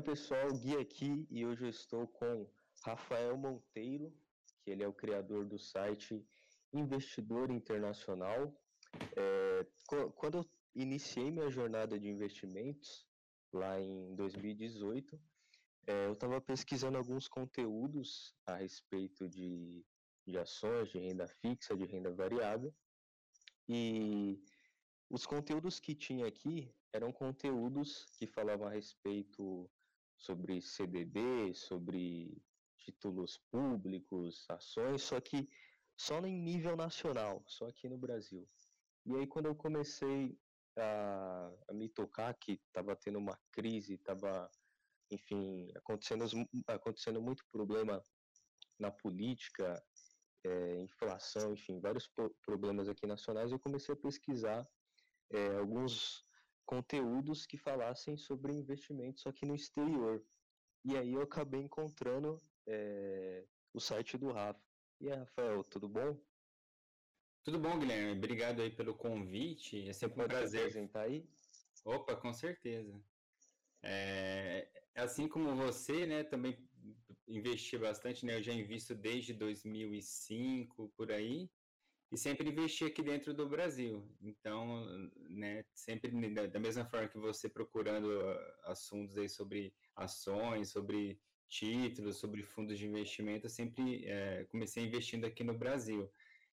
Oi pessoal, Gui aqui e hoje eu estou com Rafael Monteiro, que ele é o criador do site Investidor Internacional. É, quando eu iniciei minha jornada de investimentos, lá em 2018, é, eu estava pesquisando alguns conteúdos a respeito de, de ações, de renda fixa, de renda variável, e os conteúdos que tinha aqui eram conteúdos que falavam a respeito sobre CDB, sobre títulos públicos, ações, só que só em nível nacional, só aqui no Brasil. E aí quando eu comecei a, a me tocar que estava tendo uma crise, estava, enfim, acontecendo, acontecendo muito problema na política, é, inflação, enfim, vários problemas aqui nacionais, eu comecei a pesquisar é, alguns conteúdos que falassem sobre investimentos aqui no exterior. E aí eu acabei encontrando é, o site do Rafa. E aí, Rafael, tudo bom? Tudo bom, Guilherme. Obrigado aí pelo convite. É sempre um Pode prazer. apresentar aí? Opa, com certeza. É, assim como você, né, também investi bastante, né, eu já invisto desde 2005, por aí, e sempre investi aqui dentro do Brasil. Então, né, sempre da mesma forma que você procurando ah, assuntos aí sobre ações, sobre títulos, sobre fundos de investimento, eu sempre é, comecei investindo aqui no Brasil.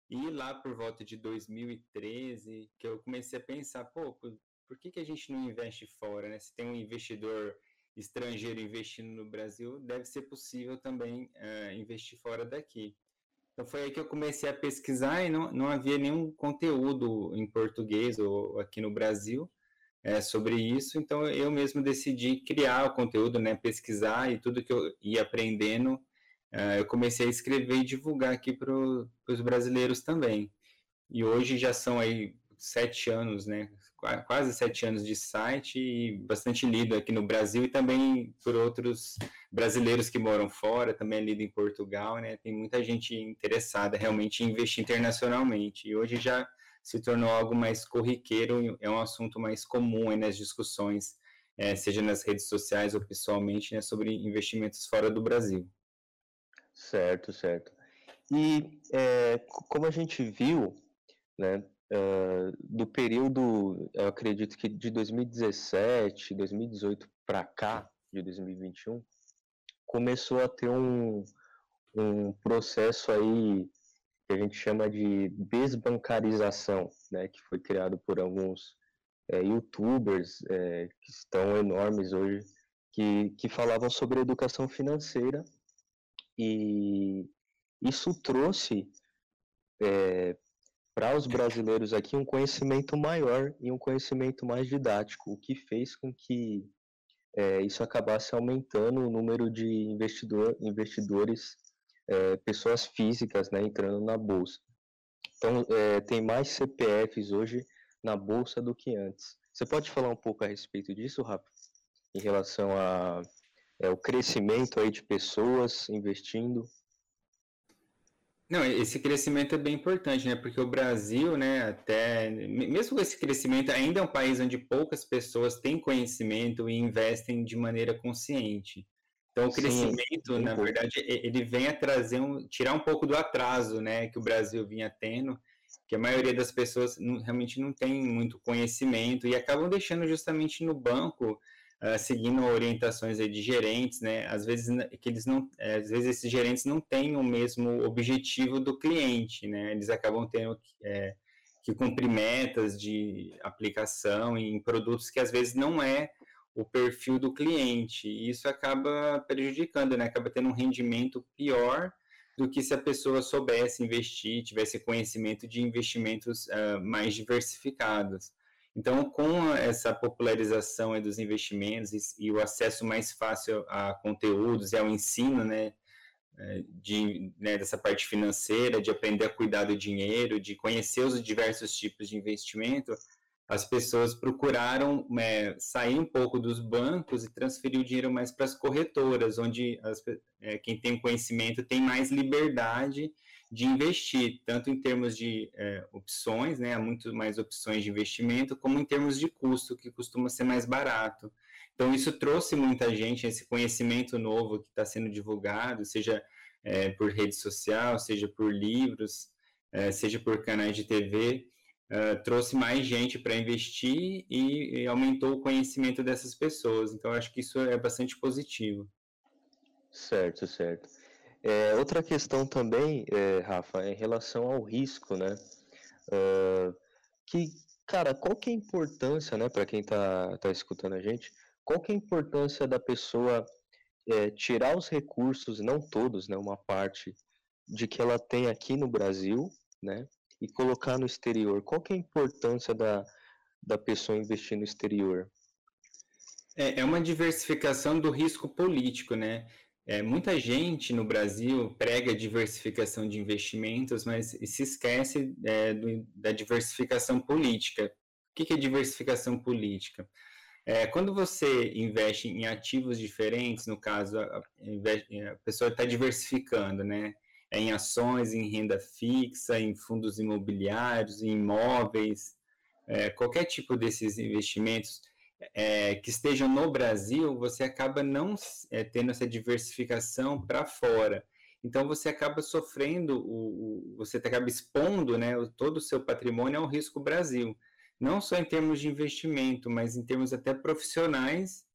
E lá por volta de 2013, que eu comecei a pensar, pô, por, que, que a gente não investe fora, né? Se tem um investidor estrangeiro investindo no Brasil, deve ser possível também uh, investir fora daqui. Então foi aí que eu comecei a pesquisar e não, não havia nenhum conteúdo em português ou aqui no Brasil é, sobre isso. Então eu mesmo decidi criar o conteúdo, né, pesquisar e tudo que eu ia aprendendo, uh, eu comecei a escrever e divulgar aqui para os brasileiros também. E hoje já são aí sete anos, né, quase sete anos de site e bastante lido aqui no Brasil e também por outros brasileiros que moram fora, também é lido em Portugal, né? Tem muita gente interessada realmente em investir internacionalmente e hoje já se tornou algo mais corriqueiro, é um assunto mais comum nas discussões, é, seja nas redes sociais ou pessoalmente, né, sobre investimentos fora do Brasil. Certo, certo. E é, como a gente viu, né, uh, do período, eu acredito que de 2017, 2018 para cá, de 2021, começou a ter um, um processo aí que a gente chama de desbancarização, né, que foi criado por alguns é, youtubers é, que estão enormes hoje, que, que falavam sobre educação financeira. E isso trouxe é, para os brasileiros aqui um conhecimento maior e um conhecimento mais didático, o que fez com que é, isso acabasse aumentando o número de investidor, investidores, é, pessoas físicas, né, entrando na bolsa. Então, é, tem mais CPFs hoje na bolsa do que antes. Você pode falar um pouco a respeito disso, Rafa? Em relação ao é, crescimento aí de pessoas investindo? Não, esse crescimento é bem importante, né? Porque o Brasil, né, até mesmo com esse crescimento, ainda é um país onde poucas pessoas têm conhecimento e investem de maneira consciente. Então, o crescimento, Sim, na verdade, ele vem a trazer um, tirar um pouco do atraso, né, que o Brasil vinha tendo, que a maioria das pessoas não, realmente não tem muito conhecimento e acabam deixando justamente no banco uh, seguindo orientações de gerentes, né? Às vezes que eles não, é, às vezes esses gerentes não têm o mesmo objetivo do cliente, né? Eles acabam tendo é, que cumprir metas de aplicação em produtos que às vezes não é o perfil do cliente. E isso acaba prejudicando, né? Acaba tendo um rendimento pior do que se a pessoa soubesse investir, tivesse conhecimento de investimentos uh, mais diversificados. Então, com essa popularização dos investimentos e, e, o acesso mais fácil a conteúdos e ao ensino, né, é, de, né, dessa parte financeira, de aprender a cuidar do dinheiro, de conhecer os diversos tipos de investimento, as pessoas procuraram é, sair um pouco dos bancos e transferir o dinheiro mais para as corretoras, onde as, é, quem tem conhecimento tem mais liberdade de investir, tanto em termos de é, opções, né, há muito mais opções de investimento, como em termos de custo, que costuma ser mais barato. Então, isso trouxe muita gente, esse conhecimento novo que está sendo divulgado, seja é, por rede social, seja por livros, é, seja por canais de TV, é, trouxe mais gente para investir e, e, aumentou o conhecimento dessas pessoas. Então, acho que isso é bastante positivo. Certo, certo. É, outra questão também, é, Rafa, é em relação ao risco, né? Uh, que, cara, qual que é a importância, né, para quem está tá escutando a gente, qual que é a importância da pessoa é, tirar os recursos, não todos, né, uma parte de que ela tem aqui no Brasil, né, e colocar no exterior. Qual que é a importância da, da pessoa investir no exterior? É, é uma diversificação do risco político, né? É, muita gente no Brasil prega diversificação de investimentos, mas se esquece é, do, da diversificação política. O que, é diversificação política? É, quando você investe em ativos diferentes, no caso, a, a pessoa está diversificando, né? É em ações, em renda fixa, em fundos imobiliários, em imóveis, é, qualquer tipo desses investimentos é, que estejam no Brasil, você acaba não é, tendo essa diversificação para fora. Então você acaba sofrendo, o, o, você acaba expondo né, todo o seu patrimônio ao risco Brasil não só em termos de investimento, mas em termos até profissionais.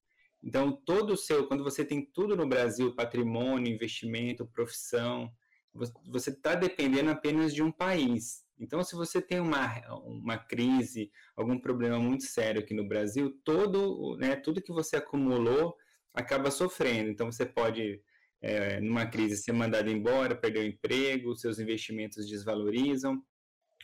Então, todo o seu, quando você tem tudo no Brasil, patrimônio, investimento, profissão, você está dependendo apenas de um país. Então, se você tem uma, uma crise, algum problema muito sério aqui no Brasil, todo, né, tudo que você acumulou acaba sofrendo. Então, você pode, é, numa crise, ser mandado embora, perder o emprego, seus investimentos desvalorizam,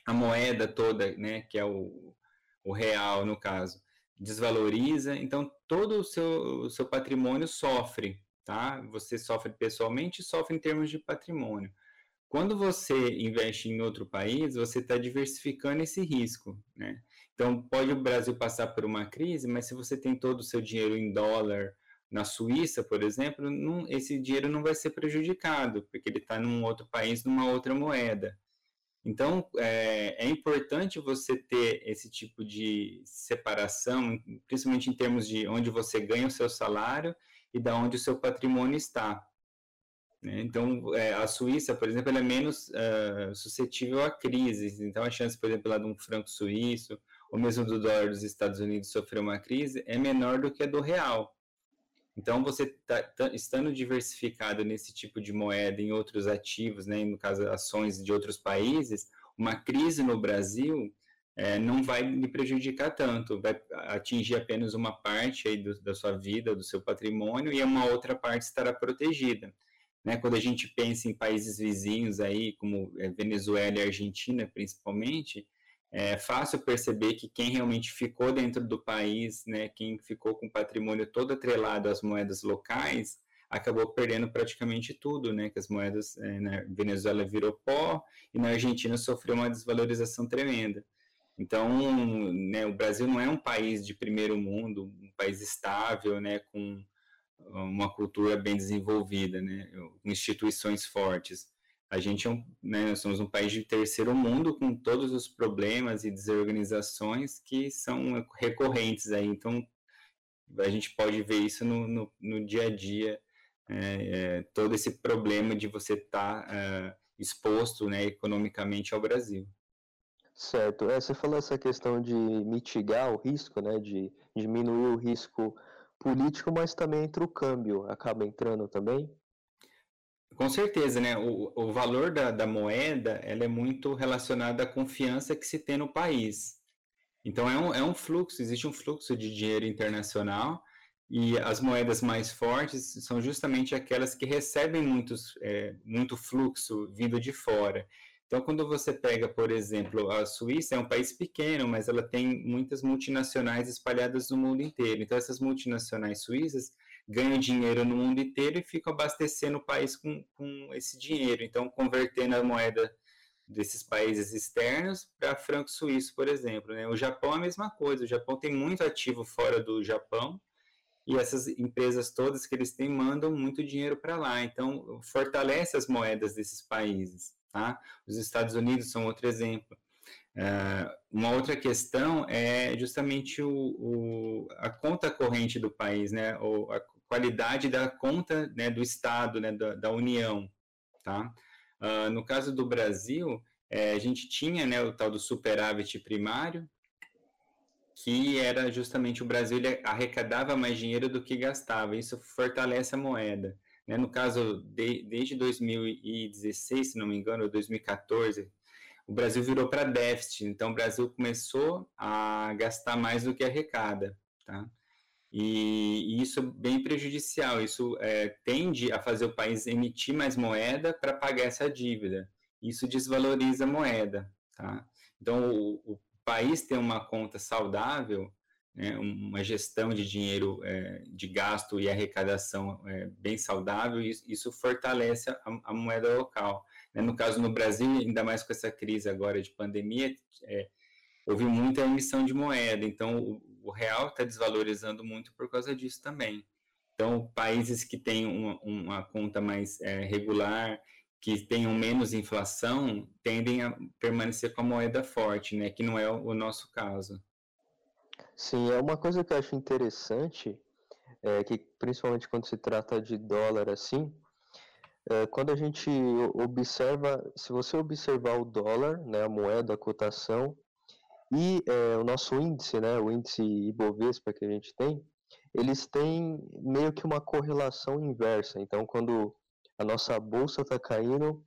a moeda toda, né, que é o, o real no caso, desvaloriza, então todo o seu, o seu patrimônio sofre, tá? Você sofre pessoalmente e sofre em termos de patrimônio. Quando você investe em outro país, você está diversificando esse risco, né? Então, pode o Brasil passar por uma crise, mas se você tem todo o seu dinheiro em dólar na Suíça, por exemplo, não, esse dinheiro não vai ser prejudicado, porque ele está num outro país, numa outra moeda. Então, é, é, importante você ter esse tipo de separação, principalmente em termos de onde você ganha o seu salário e da onde o seu patrimônio está. Né? Então, é, a Suíça, por exemplo, é menos uh, suscetível a crises. Então, a chance, por exemplo, lá de um franco suíço, ou mesmo do dólar dos Estados Unidos sofrer uma crise, é menor do que a do real. Então, você tá, tá, estando diversificado nesse tipo de moeda em outros ativos, né, no caso, ações de outros países, uma crise no Brasil é, não vai lhe prejudicar tanto, vai atingir apenas uma parte aí do, da sua vida, do seu patrimônio, e uma outra parte estará protegida. Né, quando a gente pensa em países vizinhos aí, como é, Venezuela e Argentina, principalmente, é fácil perceber que quem realmente ficou dentro do país, né, quem ficou com o patrimônio todo atrelado às moedas locais, acabou perdendo praticamente tudo, né, que as moedas é, na Venezuela virou pó e na Argentina sofreu uma desvalorização tremenda. Então, né, o Brasil não é um país de primeiro mundo, um país estável, né, com uma cultura bem desenvolvida, né, instituições fortes a gente é um, né, nós somos um país de terceiro mundo com todos os problemas e desorganizações que são recorrentes aí. Então, a gente pode ver isso no, no, no dia a dia, é, é, todo esse problema de você estar tá, é, exposto né, economicamente ao Brasil. Certo. É, você falou essa questão de mitigar o risco, né, de diminuir o risco político, mas também entre o câmbio acaba entrando também? Com certeza, né? O, o valor da, da moeda ela é muito relacionada à confiança que se tem no país. Então é um, é um fluxo, existe um fluxo de dinheiro internacional e as moedas mais fortes são justamente aquelas que recebem muitos, é, muito fluxo vindo de fora. Então, quando você pega, por exemplo, a Suíça é um país pequeno, mas ela tem muitas multinacionais espalhadas no mundo inteiro. Então, essas multinacionais suíças ganham dinheiro no mundo inteiro e ficam abastecendo o país com, com esse dinheiro. Então, convertendo a moeda desses países externos para franco suíço, por exemplo. Né? O Japão é a mesma coisa. O Japão tem muito ativo fora do Japão e essas empresas todas que eles têm mandam muito dinheiro para lá. Então, fortalece as moedas desses países. Tá? Os Estados Unidos são outro exemplo. Uh, uma outra questão é justamente o, o, a conta corrente do país, né, ou a qualidade da conta né, do Estado, né, da, da União, tá? Uh, no caso do Brasil, é, a gente tinha né, o tal do superávit primário, que era justamente o Brasil arrecadava mais dinheiro do que gastava, isso fortalece a moeda. Né? No caso, de, desde 2016, se não me engano, ou 2014, o Brasil virou para déficit, então o Brasil começou a gastar mais do que arrecada, tá? E, e isso é bem prejudicial, isso é, tende a fazer o país emitir mais moeda para pagar essa dívida, isso desvaloriza a moeda, tá? Então, o, o país ter uma conta saudável, né, uma gestão de dinheiro, é, de gasto e arrecadação é, bem saudável, isso, isso fortalece a, a moeda local. Né? No caso, no Brasil, ainda mais com essa crise agora de pandemia, é, houve muita emissão de moeda, então o, o real está desvalorizando muito por causa disso também. Então, países que têm uma, uma conta mais é, regular, que tenham menos inflação, tendem a permanecer com a moeda forte, né? Que não é o nosso caso. Sim, é uma coisa que eu acho interessante, é que principalmente quando se trata de dólar assim, é, quando a gente observa, se você observar o dólar, né, a moeda, a cotação, e é, o nosso índice, né, o índice Ibovespa que a gente tem, eles têm meio que uma correlação inversa. Então, quando a nossa bolsa está caindo,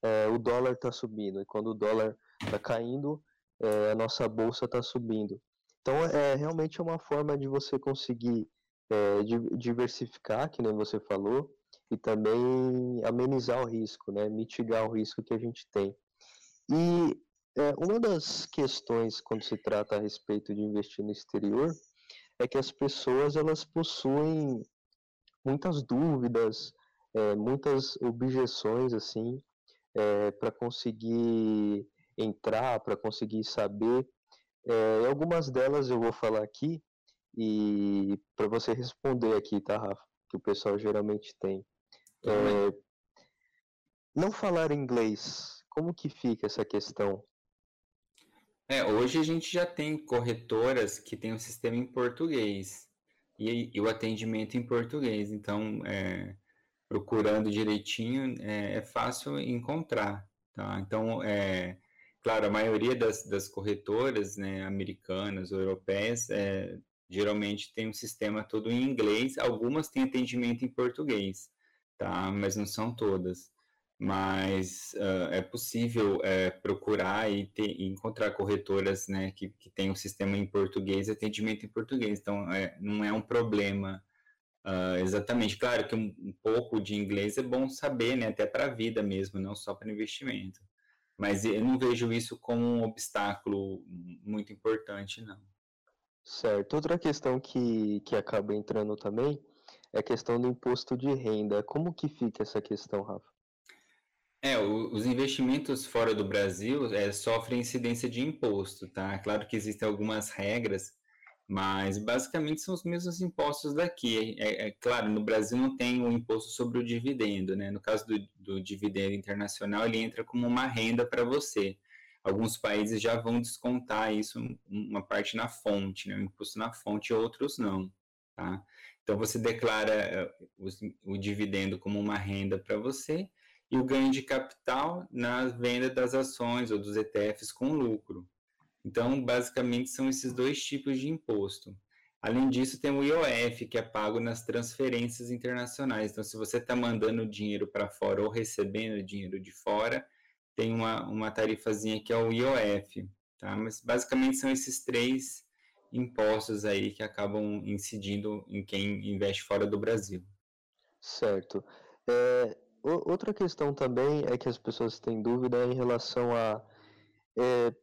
é, o dólar está subindo. E quando o dólar está caindo, é, a nossa bolsa está subindo. Então, é realmente uma forma de você conseguir é, diversificar, que nem você falou, e também amenizar o risco, né? mitigar o risco que a gente tem. E é, uma das questões quando se trata a respeito de investir no exterior é que as pessoas elas possuem muitas dúvidas, é, muitas objeções assim é, para conseguir entrar, para conseguir saber. É, algumas delas eu vou falar aqui e para você responder aqui, tá, Rafa? Que o pessoal geralmente tem. É, não falar inglês, como que fica essa questão? É, hoje a gente já tem corretoras que têm um sistema em português e, e o atendimento em português. Então, é, procurando direitinho, é, é, fácil encontrar. Tá? Então, é, claro, a maioria das, das corretoras né, americanas ou europeias é, geralmente tem um sistema todo em inglês, algumas têm atendimento em português tá? Mas não são todas. Mas uh, é possível é, procurar e, ter, e, encontrar corretoras né, que, que um sistema em português, atendimento em português. Então, é, não é um problema uh, exatamente. Claro que um, um, pouco de inglês é bom saber, né, até para a vida mesmo, não só para investimento. Mas eu não vejo isso como um obstáculo muito importante, não. Certo. Outra questão que, que acaba entrando também é a questão do imposto de renda. Como que fica essa questão, Rafa? É, o, os investimentos fora do Brasil é, sofrem incidência de imposto, tá? Claro que existem algumas regras, mas basicamente são os mesmos impostos daqui. É, é claro, no Brasil não tem o imposto sobre o dividendo, né? No caso do, do dividendo internacional, ele entra como uma renda para você. Alguns países já vão descontar isso, uma parte na fonte, né? O imposto na fonte, outros não, tá? Então, você declara eh, o, o dividendo como uma renda para você e o ganho de capital na venda das ações ou dos ETFs com lucro. Então, basicamente, são esses dois tipos de imposto. Além disso, tem o IOF, que é pago nas transferências internacionais. Então, se você está mandando dinheiro para fora ou recebendo dinheiro de fora, tem uma, uma tarifazinha que é o IOF. Tá? Mas, basicamente, são esses três impostos aí que acabam incidindo em quem investe fora do Brasil. Certo. É, outra questão também é que as pessoas têm dúvida em relação a é,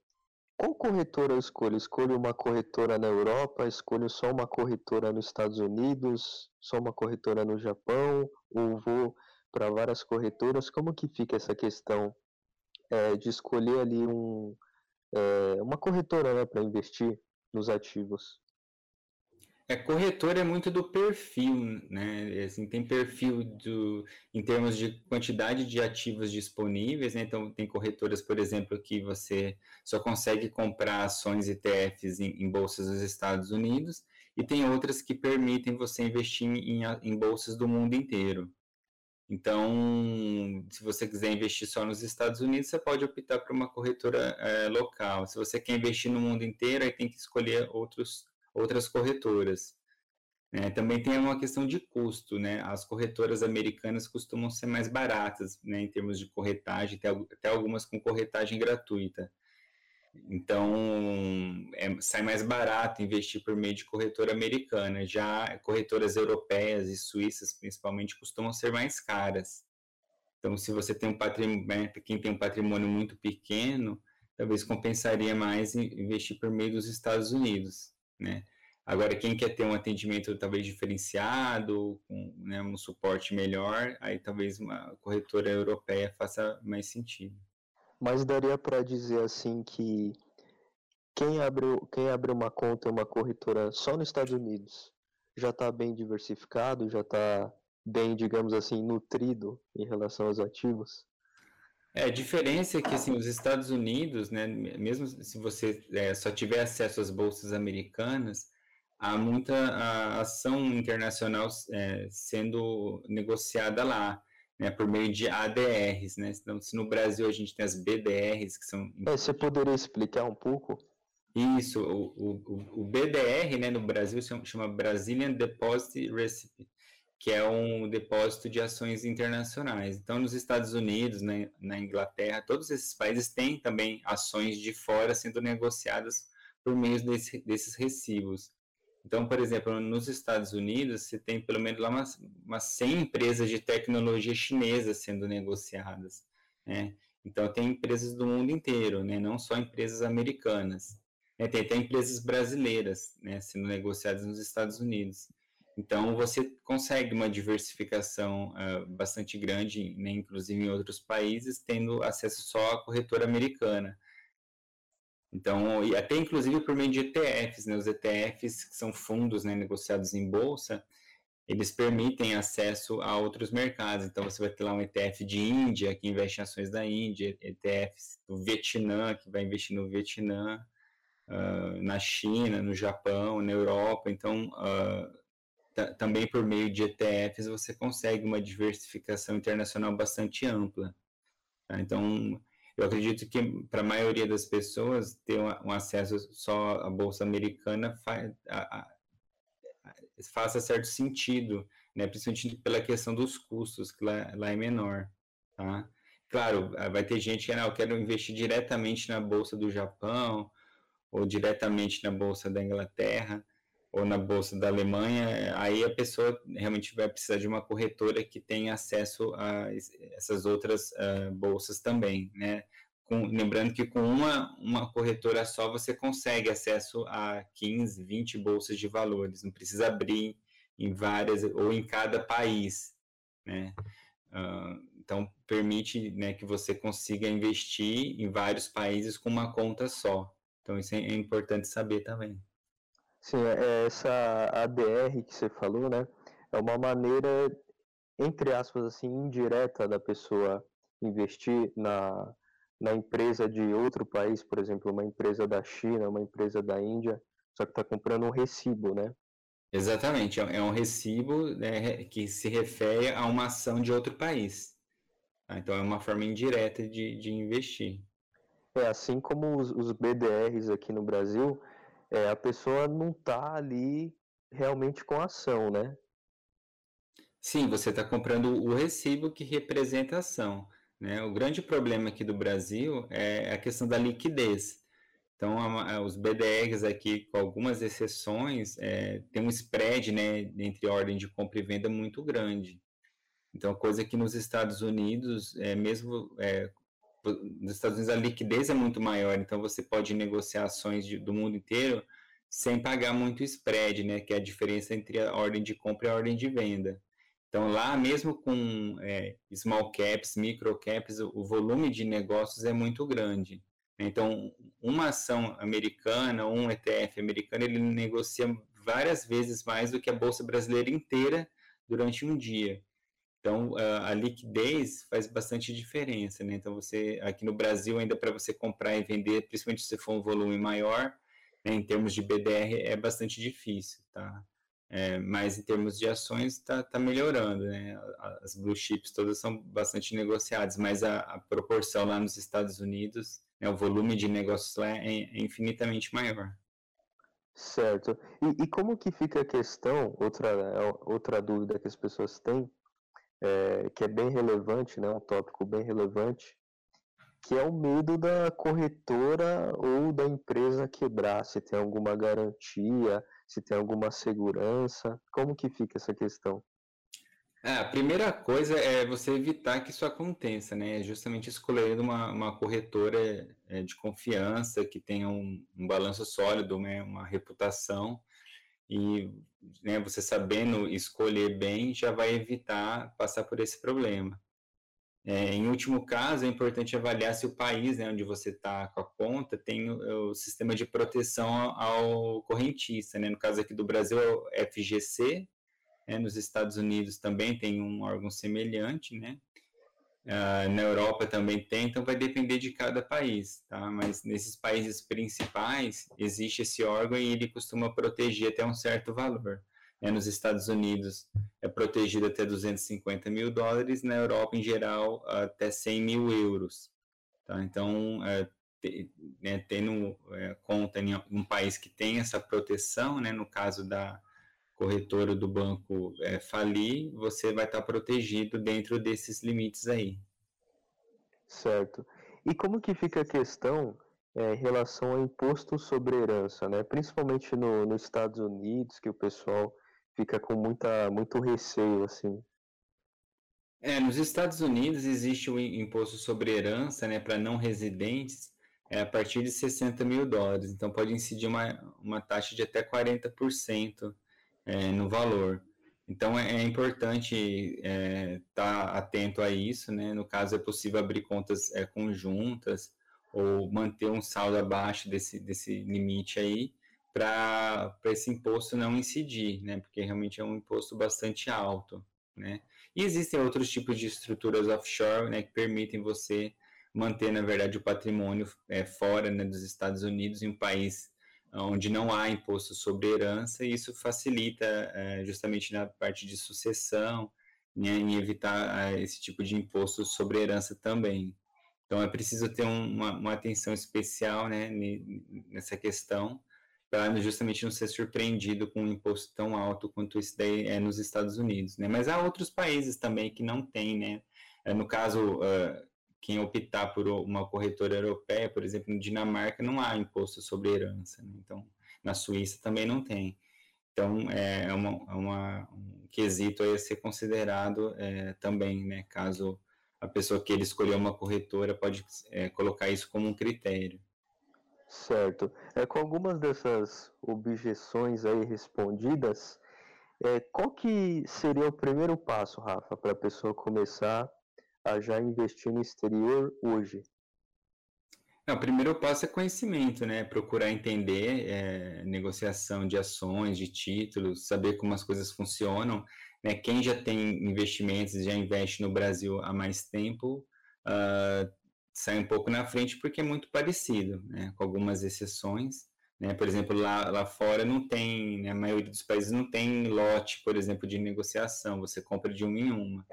qual corretora eu escolho? Escolho uma corretora na Europa? Escolho só uma corretora nos Estados Unidos? Só uma corretora no Japão? Ou vou para várias corretoras? Como que fica essa questão é, de escolher ali um, é, uma corretora né, para investir? nos ativos. É, corretor é muito do perfil, né? Assim, tem perfil do, em termos de quantidade de ativos disponíveis, né? Então, tem corretoras, por exemplo, que você só consegue comprar ações ETFs em, em bolsas dos Estados Unidos, e tem outras que permitem você investir em, em bolsas do mundo inteiro. Então, se você quiser investir só nos Estados Unidos, você pode optar por uma corretora é, local. Se você quer investir no mundo inteiro, aí tem que escolher outros outras corretoras. É, também tem uma questão de custo, né? As corretoras americanas costumam ser mais baratas, né, em termos de corretagem, até, algumas com corretagem gratuita. Então, é, sai mais barato investir por meio de corretora americana. Já corretoras europeias e suíças, principalmente, costumam ser mais caras. Então, se você tem um patrimônio, né, quem tem um patrimônio muito pequeno, talvez compensaria mais investir por meio dos Estados Unidos né? Agora, quem quer ter um atendimento talvez diferenciado, com né, um suporte melhor, aí talvez uma corretora europeia faça mais sentido. Mas daria para dizer assim que quem abre, quem abre uma conta uma corretora só nos Estados Unidos já está bem diversificado, já está bem, digamos assim, nutrido em relação aos ativos? É, a diferença é que assim, os Estados Unidos, né, mesmo se você é, só tiver acesso às bolsas americanas, há muita a, ação internacional é, sendo negociada lá, né, por meio de ADRs, né? Então, se no Brasil a gente tem as BDRs, que são... É, você poderia explicar um pouco? Isso, o, o, o BDR, né, no Brasil chama Brazilian Deposit Receipt, que é um depósito de ações internacionais. Então, nos Estados Unidos, né, na Inglaterra, todos esses países têm também ações de fora sendo negociadas por meio desse, desses recibos. Então, por exemplo, nos Estados Unidos, você tem pelo menos lá umas, umas 100 empresas de tecnologia chinesa sendo negociadas. Né? Então, tem empresas do mundo inteiro, né? não só empresas americanas. Né? Tem até empresas brasileiras né? sendo negociadas nos Estados Unidos. Então, você consegue uma diversificação uh, bastante grande, né, inclusive em outros países, tendo acesso só à corretora americana. Então, e até inclusive por meio de ETFs, né, os ETFs, que são fundos né, negociados em bolsa, eles permitem acesso a outros mercados. Então, você vai ter lá um ETF de Índia, que investe em ações da Índia, ETFs do Vietnã, que vai investir no Vietnã, uh, na China, no Japão, na Europa. Então, uh, também por meio de ETFs você consegue uma diversificação internacional bastante ampla. Tá? Então, eu acredito que para a maioria das pessoas ter um, acesso só à bolsa americana fa a, a, faça certo sentido, né? principalmente pela questão dos custos, que lá, lá é menor. Tá? Claro, vai ter gente que, não, ah, eu quero investir diretamente na bolsa do Japão ou diretamente na bolsa da Inglaterra ou na bolsa da Alemanha, aí a pessoa realmente vai precisar de uma corretora que tenha acesso a essas outras uh, bolsas também, né? Com, lembrando que com uma, uma corretora só você consegue acesso a 15, 20 bolsas de valores, não precisa abrir em várias ou em cada país, né? Uh, então permite né, que você consiga investir em vários países com uma conta só. Então isso é, é importante saber também. Sim, é, essa ADR que você falou, né? É uma maneira, entre aspas, assim, indireta da pessoa investir na, na empresa de outro país, por exemplo, uma empresa da China, uma empresa da Índia, só que está comprando um recibo, né? Exatamente, é um recibo né, que se refere a uma ação de outro país. Tá? Então é uma forma indireta de, de investir. É assim como os, os BDRs aqui no Brasil, é, a pessoa não está ali realmente com a ação, né? Sim, você está comprando o recibo que representa a ação. Né? O grande problema aqui do Brasil é a questão da liquidez. Então, a, os BDRs aqui, com algumas exceções, é, tem um spread né, entre ordem de compra e venda muito grande. Então, coisa que nos Estados Unidos, é, mesmo é, nos Estados Unidos a liquidez é muito maior, então você pode negociar ações de, do mundo inteiro sem pagar muito spread, né, que é a diferença entre a ordem de compra e a ordem de venda. Então lá, mesmo com é, small caps, micro caps, o, o volume de negócios é muito grande. Então, uma ação americana, um ETF americano, ele negocia várias vezes mais do que a bolsa brasileira inteira durante um dia. Então, a liquidez faz bastante diferença, né? Então, você, aqui no Brasil, ainda para você comprar e vender, principalmente se for um volume maior, né, em termos de BDR, é bastante difícil, tá? É, mas em termos de ações, está tá melhorando, né? As blue chips todas são bastante negociadas, mas a, a proporção lá nos Estados Unidos, né, o volume de negócios lá é, é infinitamente maior. Certo. E, e, como que fica a questão, outra, outra dúvida que as pessoas têm, é, que é bem relevante, né, um tópico bem relevante, que é o medo da corretora ou da empresa quebrar, se tem alguma garantia, se tem alguma segurança, como que fica essa questão? É, a primeira coisa é você evitar que isso aconteça, né? Justamente escolhendo uma, uma corretora é, de confiança, que tenha um, um balanço sólido, né? uma reputação, e né, você sabendo escolher bem já vai evitar passar por esse problema. É, em último caso, é importante avaliar se o país né, onde você está com a conta tem o, o, sistema de proteção ao correntista. Né? No caso aqui do Brasil é o FGC, né? nos Estados Unidos também tem um órgão semelhante, né? Uh, na Europa também tem, então vai depender de cada país, tá? Mas nesses países principais existe esse órgão e ele costuma proteger até um certo valor. Né? Nos Estados Unidos é protegido até 250 mil dólares, na Europa em geral até 100 mil euros. Tá? Então, é, te, né, tendo é, conta em um país que tem essa proteção, né, no caso da corretora do banco é, falir, você vai estar protegido dentro desses limites aí. Certo. E como que fica a questão é, em relação ao imposto sobre herança, né? Principalmente no, nos Estados Unidos, que o pessoal fica com muita, muito receio, assim. É, nos Estados Unidos existe o imposto sobre herança, né, para não residentes, é a partir de 60 mil dólares. Então pode incidir uma, uma taxa de até 40% é, no valor. Então é, é importante estar é, tá atento a isso, né? No caso é possível abrir contas é, conjuntas ou manter um saldo abaixo desse, desse limite aí para esse imposto não incidir, né? Porque realmente é um imposto bastante alto, né? E existem outros tipos de estruturas offshore, né, que permitem você manter, na verdade, o patrimônio é, fora né, dos Estados Unidos, em um país onde não há imposto sobre herança, e isso facilita é, justamente na parte de sucessão, né, em evitar é, esse tipo de imposto sobre herança também. Então é preciso ter um, uma, uma, atenção especial né, nessa questão, para justamente não ser surpreendido com um imposto tão alto quanto esse daí é nos Estados Unidos. Né? Mas há outros países também que não têm, né? É, no caso, quem optar por uma corretora europeia, por exemplo, no Dinamarca não há imposto sobre herança, né? então na Suíça também não tem. Então é, é uma, é uma um quesito a ser considerado é, também, né? Caso a pessoa queira escolher uma corretora, pode é, colocar isso como um critério. Certo. É, com algumas dessas objeções aí respondidas, é, qual que seria o primeiro passo, Rafa, para a pessoa começar a já investir no exterior hoje? Não, o primeiro passo é conhecimento, né? Procurar entender é, negociação de ações, de títulos, saber como as coisas funcionam. Né? Quem já tem investimentos, já investe no Brasil há mais tempo, uh, sai um pouco na frente porque é muito parecido, né? Com algumas exceções. Né? Por exemplo, lá, lá fora não tem, né? a maioria dos países não tem lote, por exemplo, de negociação. Você compra de uma em uma,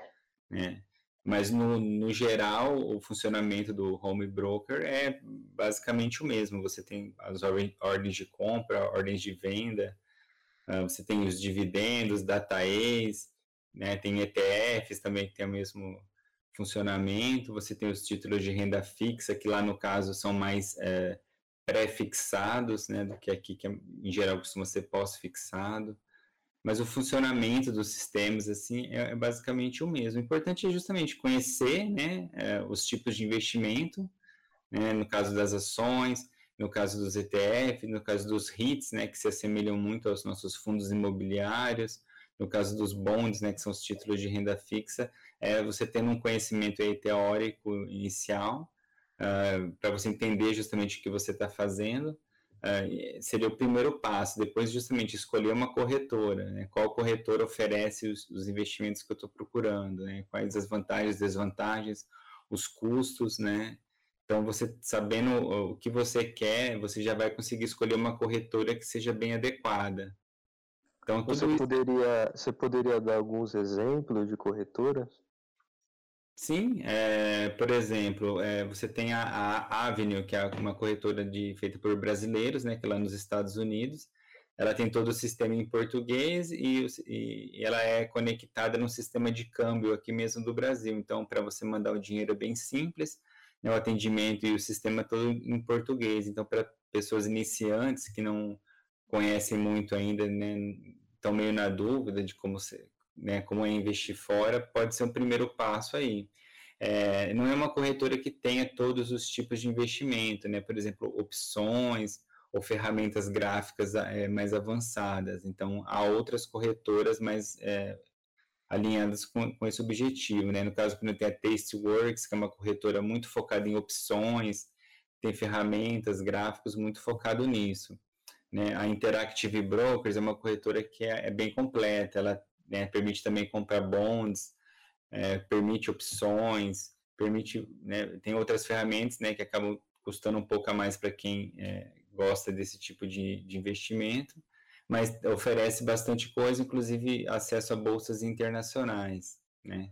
né? Mas, no, no geral, o funcionamento do home broker é basicamente o mesmo. Você tem as ordens de compra, ordens de venda, uh, você tem os dividendos, data ex, né? tem ETFs também que tem o mesmo funcionamento. Você tem os títulos de renda fixa, que lá no caso são mais é, pré-fixados, né? do que aqui, que em geral costuma ser pós-fixado mas o funcionamento dos sistemas assim é, é basicamente o mesmo. O importante é justamente conhecer né, é, os tipos de investimento, né, no caso das ações, no caso dos ETF, no caso dos REITs, né, que se assemelham muito aos nossos fundos imobiliários, no caso dos bonds, né, que são os títulos de renda fixa, é você tendo um conhecimento aí, teórico inicial, uh, para você entender justamente o que você está fazendo, uh, seria o primeiro passo. Depois, justamente, escolher uma corretora. Né? Qual corretora oferece os, os investimentos que eu estou procurando? Né? Quais as vantagens, desvantagens, os custos, né? Então, você sabendo o que você quer, você já vai conseguir escolher uma corretora que seja bem adequada. Então, você, isso... poderia, você poderia dar alguns exemplos de corretoras? Sim, é, por exemplo, é, você tem a, a, Avenue, que é uma corretora de, feita por brasileiros, né, que é lá nos Estados Unidos. Ela tem todo o sistema em português e, e, ela é conectada num sistema de câmbio aqui mesmo do Brasil. Então, para você mandar o dinheiro é bem simples, né, o atendimento e o sistema todo em português. Então, para pessoas iniciantes que não conhecem muito ainda, né, estão meio na dúvida de como, se, né, como é investir fora, pode ser um primeiro passo aí. É, não é uma corretora que tenha todos os tipos de investimento, né? Por exemplo, opções ou ferramentas gráficas é, mais avançadas. Então, há outras corretoras mais é, alinhadas com, com, esse objetivo, né? No caso, quando tem a Tasteworks, que é uma corretora muito focada em opções, tem ferramentas, gráficos muito focado nisso. Né? A Interactive Brokers é uma corretora que é, é bem completa, ela né, permite também comprar bonds, é, permite opções, permite, né, tem outras ferramentas né, que acabam custando um pouco a mais para quem é, gosta desse tipo de, de investimento, mas oferece bastante coisa, inclusive acesso a bolsas internacionais, né?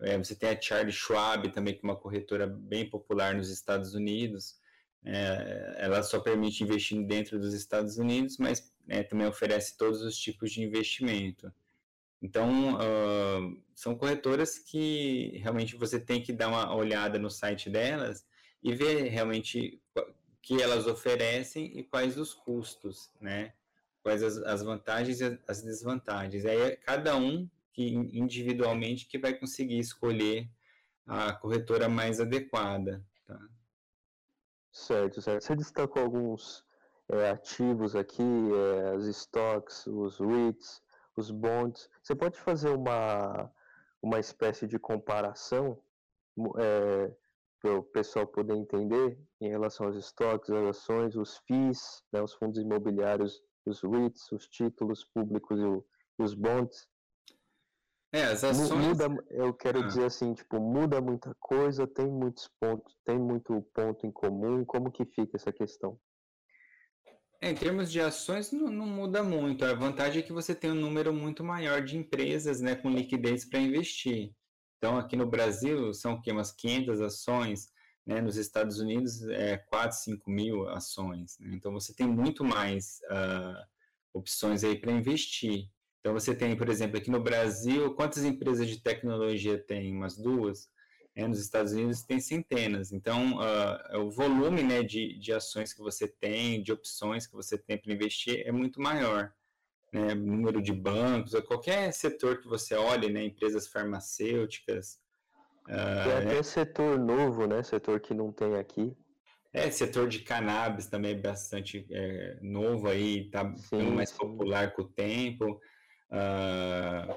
É, você tem a Charles Schwab também, que é uma corretora bem popular nos Estados Unidos. É, ela só permite investir dentro dos Estados Unidos, mas é, também oferece todos os tipos de investimento. Então, uh, são corretoras que realmente você tem que dar uma olhada no site delas e ver realmente que elas oferecem e quais os custos, né? Quais as, as vantagens e as desvantagens. Aí é cada um que individualmente que vai conseguir escolher a corretora mais adequada. Tá? Certo, certo. Você destacou alguns é, ativos aqui, é, os stocks, os REITs, os bonds. Você pode fazer uma, uma espécie de comparação é, para o pessoal poder entender em relação aos estoques, as ações, os FIIs, né, os fundos imobiliários, os REITs, os títulos públicos e, o, e os bonds. É, as ações. Muda, eu quero ah. dizer assim, tipo, muda muita coisa, tem muitos pontos, tem muito ponto em comum. Como que fica essa questão? É, em termos de ações, não, não, muda muito. A vantagem é que você tem um número muito maior de empresas né, com liquidez para investir. Então, aqui no Brasil, são o quê? Umas 500 ações. Né? Nos Estados Unidos, é 4, 5 mil ações. Né? Então, você tem muito mais uh, opções aí para investir. Então, você tem, por exemplo, aqui no Brasil, quantas empresas de tecnologia tem? Umas duas? É, nos Estados Unidos tem centenas. Então, uh, o volume né, de, de ações que você tem, de opções que você tem para investir é muito maior. Né? Número de bancos, qualquer setor que você olhe, né, empresas farmacêuticas. Uh, tem até é... setor novo, né? Setor que não tem aqui. É, setor de cannabis também é bastante é, novo aí, está mais sim. popular com o tempo. Uh,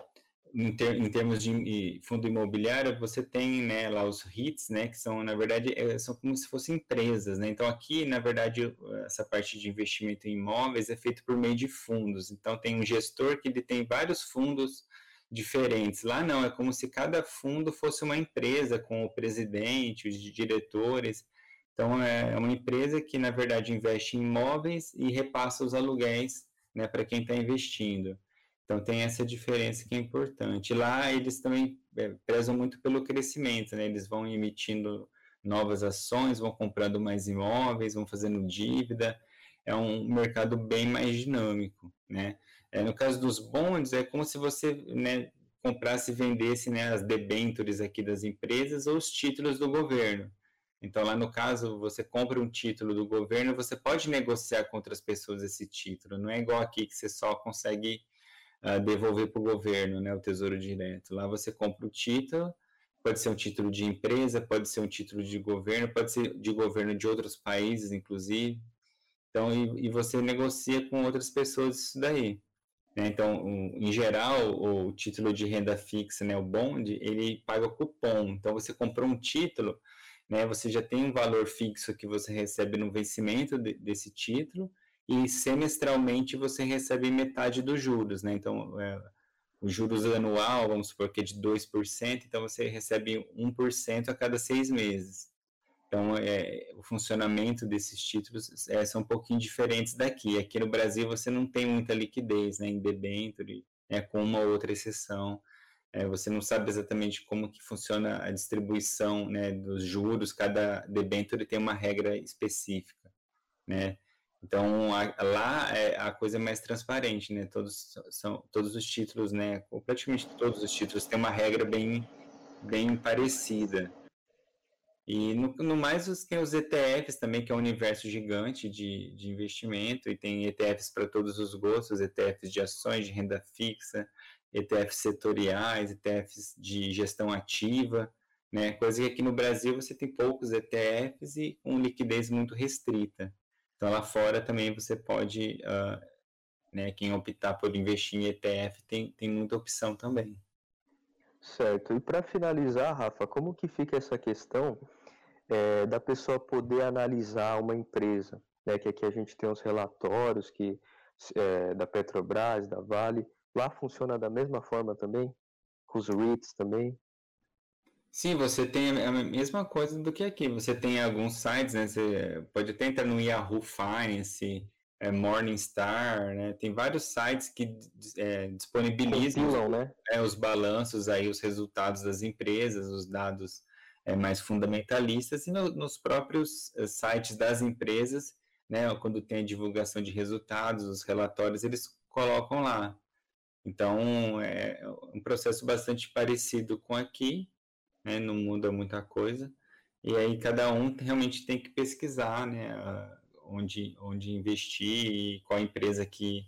em, ter, em, termos de fundo imobiliário, você tem né, lá os REITs, né, que são, na verdade, é, são como se fossem empresas. Né? Então, aqui, na verdade, essa parte de investimento em imóveis é feito por meio de fundos. Então, tem um gestor que ele tem vários fundos diferentes. Lá não, é como se cada fundo fosse uma empresa com o presidente, os diretores. Então, é, é uma empresa que, na verdade, investe em imóveis e repassa os aluguéis né, para quem está investindo. Então tem essa diferença que é importante. Lá eles também é, prezam muito pelo crescimento, né? Eles vão emitindo novas ações, vão comprando mais imóveis, vão fazendo dívida. É um mercado bem mais dinâmico, né? É, no caso dos bonds, é como se você né, comprasse e vendesse né, as debêntures aqui das empresas ou os títulos do governo. Então, lá no caso, você compra um título do governo, você pode negociar com outras pessoas esse título. Não é igual aqui que você só consegue uh, devolver para o governo, né, o Tesouro Direto. Lá você compra o título, pode ser um título de empresa, pode ser um título de governo, pode ser de governo de outros países, inclusive. Então, e, e você negocia com outras pessoas isso daí. Né? Então, um, em geral, o título de renda fixa, né, o bond, ele paga cupom. Então, você comprou um título, né, você já tem um valor fixo que você recebe no vencimento de, desse título, e semestralmente você recebe metade dos juros, né? Então, é, o juros anual, vamos supor que é de 2%, então você recebe 1% a cada seis meses. Então, é, o funcionamento desses títulos é, são um pouquinho diferentes daqui. Aqui no Brasil você não tem muita liquidez né, em debenture, né, com uma ou outra exceção. É, você não sabe exatamente como que funciona a distribuição né, dos juros, cada debenture tem uma regra específica. Né? Então, a, lá é a coisa é mais transparente, né? Todos, são, todos os títulos, né? Ou praticamente todos os títulos têm uma regra bem, bem parecida. E no, no mais tem os ETFs também, que é um universo gigante de, de investimento, e tem ETFs para todos os gostos, ETFs de ações, de renda fixa, ETFs setoriais, ETFs de gestão ativa, né? Coisa que aqui no Brasil você tem poucos ETFs e com liquidez muito restrita. Então, lá fora também você pode, uh, né, quem optar por investir em ETF tem, tem muita opção também. Certo. E para finalizar, Rafa, como que fica essa questão é, da pessoa poder analisar uma empresa? Né, que aqui a gente tem os relatórios que, é, da Petrobras, da Vale. Lá funciona da mesma forma também? Com os REITs também? Sim, você tem a mesma coisa do que aqui. Você tem alguns sites, né? Você pode até entrar no Yahoo Finance, é, Morningstar, né? Tem vários sites que é, disponibilizam Compilam, né? é, os balanços aí, os resultados das empresas, os dados é, mais fundamentalistas e no, nos próprios é, sites das empresas, né? Quando tem a divulgação de resultados, os relatórios, eles colocam lá. Então, é um processo bastante parecido com aqui, né, não muda muita coisa. E aí cada um realmente tem que pesquisar, né, onde, onde investir e qual empresa que,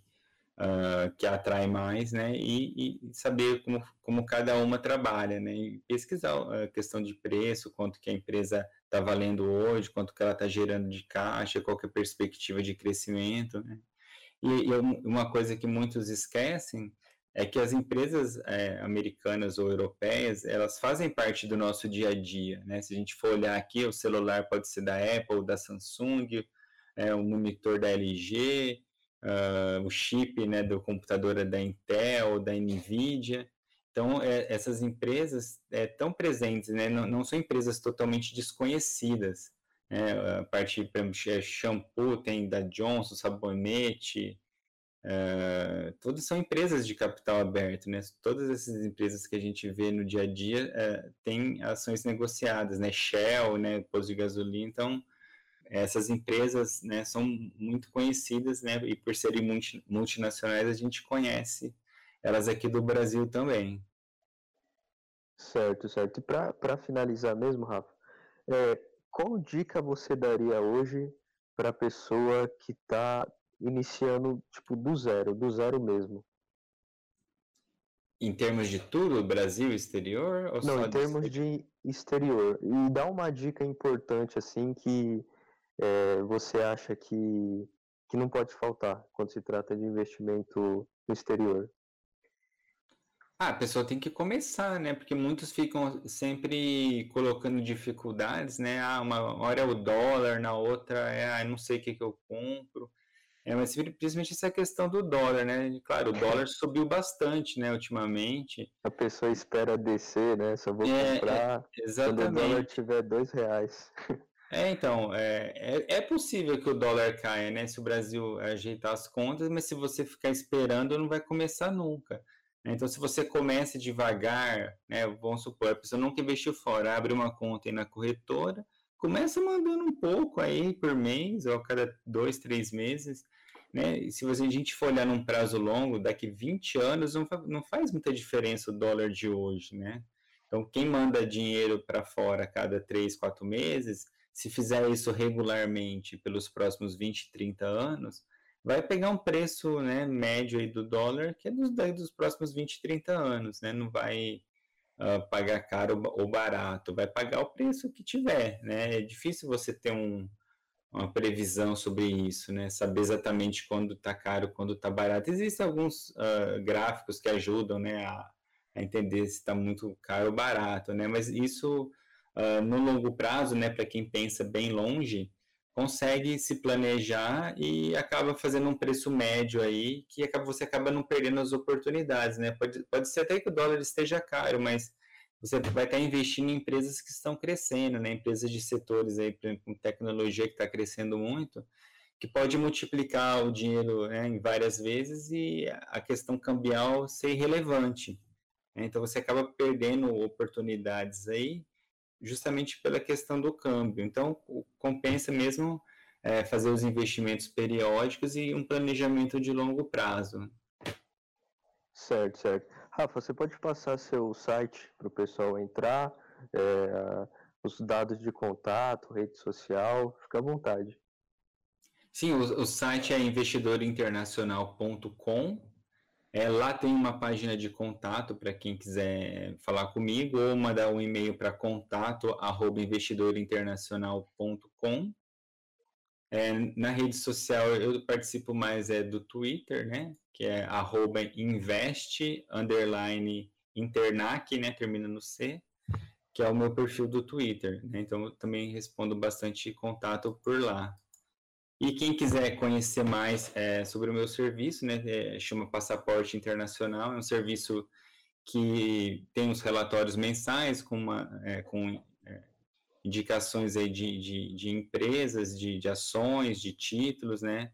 uh, que atrai mais, né, e, e, saber como, como cada uma trabalha, né, e pesquisar a questão de preço, quanto que a empresa está valendo hoje, quanto que ela está gerando de caixa, qual que é a perspectiva de crescimento, né. E, e uma coisa que muitos esquecem é que as empresas é, americanas ou europeias, elas fazem parte do nosso dia a dia, né? Se a gente for olhar aqui, o celular pode ser da Apple, da Samsung, é, o monitor da LG, uh, ah, o chip né, do computador é da Intel, da NVIDIA. Então, é, essas empresas estão é, presentes, né? Não, não, são empresas totalmente desconhecidas. Né? A parte, por exemplo, é shampoo tem da Johnson, sabonete, Uh, são empresas de capital aberto, né? Todas essas empresas que a gente vê no dia a dia uh, têm ações negociadas, né? Shell, né? Posto de gasolina, então essas empresas, né? São muito conhecidas, né? E por serem multi, multinacionais a gente conhece elas aqui do Brasil também. Certo, certo. E para finalizar mesmo, Rafa, é, qual dica você daria hoje para a pessoa que está iniciando tipo do zero, do zero mesmo. Em termos de tudo, Brasil, exterior? Ou Não, em termos exterior? de exterior. E dá uma dica importante assim que é, você acha que, que não pode faltar quando se trata de investimento no exterior. Ah, a pessoa tem que começar, né? Porque muitos ficam sempre colocando dificuldades, né? Ah, uma hora é o dólar, na outra é, ah, não sei o que, que eu compro. É, mas principalmente essa questão do dólar, né? Claro, o dólar subiu bastante, né, ultimamente. A pessoa espera descer, né? Só vou é, comprar é, exatamente. quando o dólar tiver dois reais. É, então, é, é, é, possível que o dólar caia, né? Se o Brasil ajeitar as contas, mas se você ficar esperando, não vai começar nunca. Então, se você começa devagar, né? Vamos supor, a pessoa nunca investiu fora, abre uma conta aí na corretora, começa mandando um pouco aí por mês, ou a cada dois, três meses, né? E se você, a gente for olhar num prazo longo, daqui 20 anos, não, não faz muita diferença o dólar de hoje, né? Então, quem manda dinheiro para fora a cada três, quatro meses, se fizer isso regularmente pelos próximos 20, 30 anos, vai pegar um preço né, médio aí do dólar que é dos, dos próximos 20, 30 anos, né? Não vai uh, pagar caro ou barato, vai pagar o preço que tiver, né? É difícil você ter um, uma previsão sobre isso, né? Saber exatamente quando está caro, quando está barato. Existem alguns uh, gráficos que ajudam, né, a, a entender se está muito caro ou barato, né? Mas isso uh, no longo prazo, né, para quem pensa bem longe, consegue se planejar e acaba fazendo um preço médio aí, que acaba, você acaba não perdendo as oportunidades, né? Pode, pode ser até que o dólar esteja caro, mas você vai estar investindo em empresas que estão crescendo, né? Empresas de setores aí, por exemplo, com tecnologia que está crescendo muito, que pode multiplicar o dinheiro né, em várias vezes e a questão cambial ser irrelevante. Né? Então você acaba perdendo oportunidades aí justamente pela questão do câmbio. Então, compensa mesmo é, fazer os investimentos periódicos e um planejamento de longo prazo. Certo, certo. Rafa, você pode passar seu site para o pessoal entrar, é, os dados de contato, rede social, fica à vontade. Sim, o, o site é investidorinternacional.com é, lá tem uma página de contato para quem quiser falar comigo ou mandar um e-mail para contato arroba investidorinternacional.com. É, na rede social eu participo mais é do Twitter, né? Que é arroba underline internac, né? Termina no C, que é o meu perfil do Twitter. Né? Então eu também respondo bastante contato por lá. E quem quiser conhecer mais é, sobre o meu serviço, né, é, chama Passaporte Internacional, é um serviço que tem os relatórios mensais com, uma, é, com é, indicações aí de, de, de empresas, de, de, ações, de títulos, né,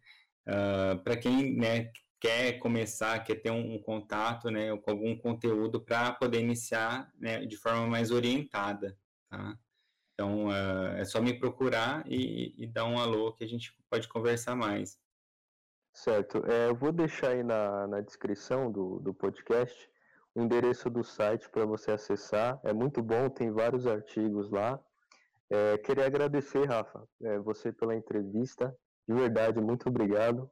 uh, para quem né, quer começar, quer ter um, um contato né, com algum conteúdo para poder iniciar né, de forma mais orientada, tá? Então, uh, é só me procurar e, e, dar um alô que a gente pode conversar mais. Certo. É, eu vou deixar aí na, na descrição do, do podcast o endereço do site para você acessar. É muito bom, tem vários artigos lá. É, queria agradecer, Rafa, é, você pela entrevista. De verdade, muito obrigado.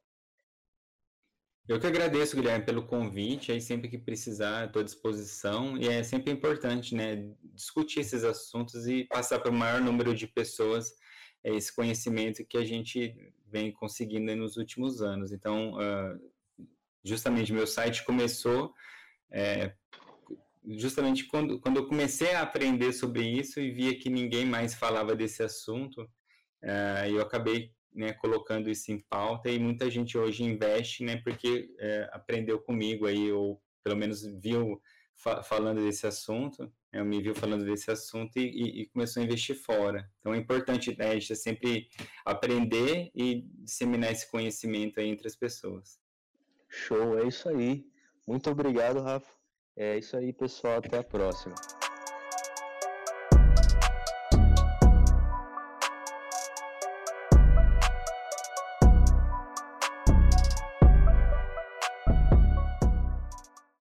Eu que agradeço, Guilherme, pelo convite. Aí sempre que precisar, estou à disposição. E é sempre importante, né, discutir esses assuntos e passar para o maior número de pessoas é, esse conhecimento que a gente vem conseguindo nos últimos anos. Então, uh, justamente meu site começou é, justamente quando, quando eu comecei a aprender sobre isso e via que ninguém mais falava desse assunto, uh, eu acabei né, colocando isso em pauta e muita gente hoje investe, né, porque é, aprendeu comigo aí, ou pelo menos viu fa falando desse assunto, né, me viu falando desse assunto e, e, começou a investir fora. Então é importante né, a gente sempre aprender e disseminar esse conhecimento aí entre as pessoas. Show, é isso aí. Muito obrigado, Rafa. É isso aí, pessoal. Até a próxima.